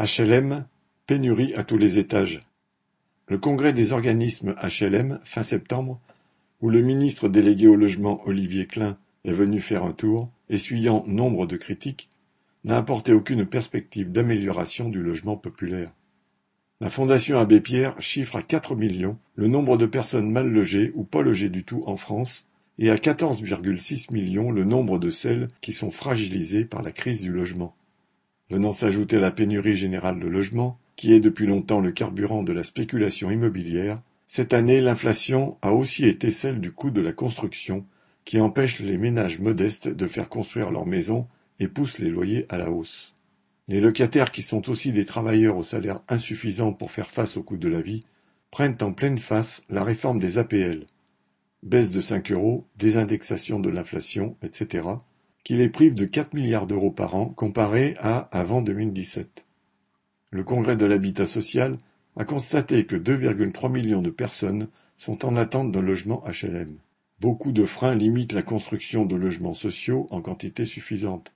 HLM, pénurie à tous les étages. Le congrès des organismes HLM, fin septembre, où le ministre délégué au logement Olivier Klein est venu faire un tour, essuyant nombre de critiques, n'a apporté aucune perspective d'amélioration du logement populaire. La Fondation Abbé Pierre chiffre à 4 millions le nombre de personnes mal logées ou pas logées du tout en France et à 14,6 millions le nombre de celles qui sont fragilisées par la crise du logement. Venant s'ajouter la pénurie générale de logements, qui est depuis longtemps le carburant de la spéculation immobilière, cette année l'inflation a aussi été celle du coût de la construction, qui empêche les ménages modestes de faire construire leurs maisons et pousse les loyers à la hausse. Les locataires qui sont aussi des travailleurs au salaire insuffisant pour faire face au coût de la vie prennent en pleine face la réforme des APL. Baisse de 5 euros, désindexation de l'inflation, etc qui les prive de 4 milliards d'euros par an comparé à avant 2017. Le Congrès de l'habitat social a constaté que 2,3 millions de personnes sont en attente d'un logement HLM. Beaucoup de freins limitent la construction de logements sociaux en quantité suffisante.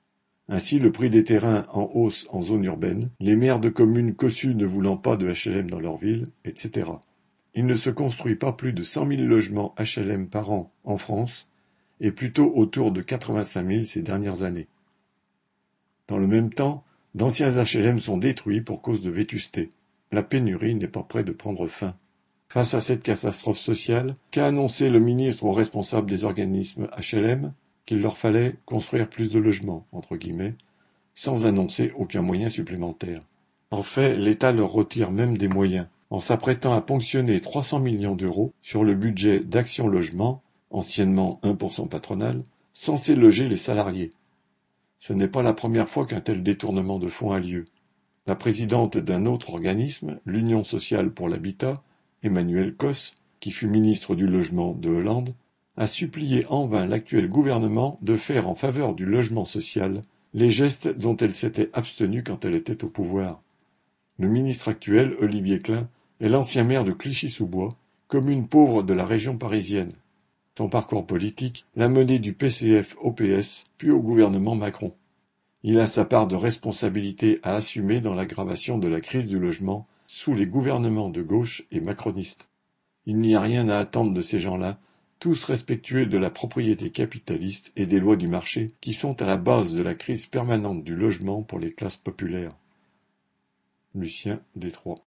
Ainsi, le prix des terrains en hausse en zone urbaine, les maires de communes cossues ne voulant pas de HLM dans leur ville, etc. Il ne se construit pas plus de 100 000 logements HLM par an en France, et plutôt autour de 85 000 ces dernières années. Dans le même temps, d'anciens HLM sont détruits pour cause de vétusté. La pénurie n'est pas près de prendre fin. Face à cette catastrophe sociale, qu'a annoncé le ministre aux responsables des organismes HLM qu'il leur fallait construire plus de logements, entre guillemets, sans annoncer aucun moyen supplémentaire. En fait, l'État leur retire même des moyens, en s'apprêtant à ponctionner 300 millions d'euros sur le budget d'Action Logement anciennement 1% patronal, censé loger les salariés. Ce n'est pas la première fois qu'un tel détournement de fonds a lieu. La présidente d'un autre organisme, l'Union sociale pour l'habitat, Emmanuel Cos, qui fut ministre du Logement de Hollande, a supplié en vain l'actuel gouvernement de faire en faveur du logement social les gestes dont elle s'était abstenue quand elle était au pouvoir. Le ministre actuel, Olivier Klein, est l'ancien maire de Clichy-sous-Bois, commune pauvre de la région parisienne. Son parcours politique l'a mené du PCF au PS, puis au gouvernement Macron. Il a sa part de responsabilité à assumer dans l'aggravation de la crise du logement sous les gouvernements de gauche et macronistes. Il n'y a rien à attendre de ces gens-là, tous respectueux de la propriété capitaliste et des lois du marché qui sont à la base de la crise permanente du logement pour les classes populaires. Lucien Détroit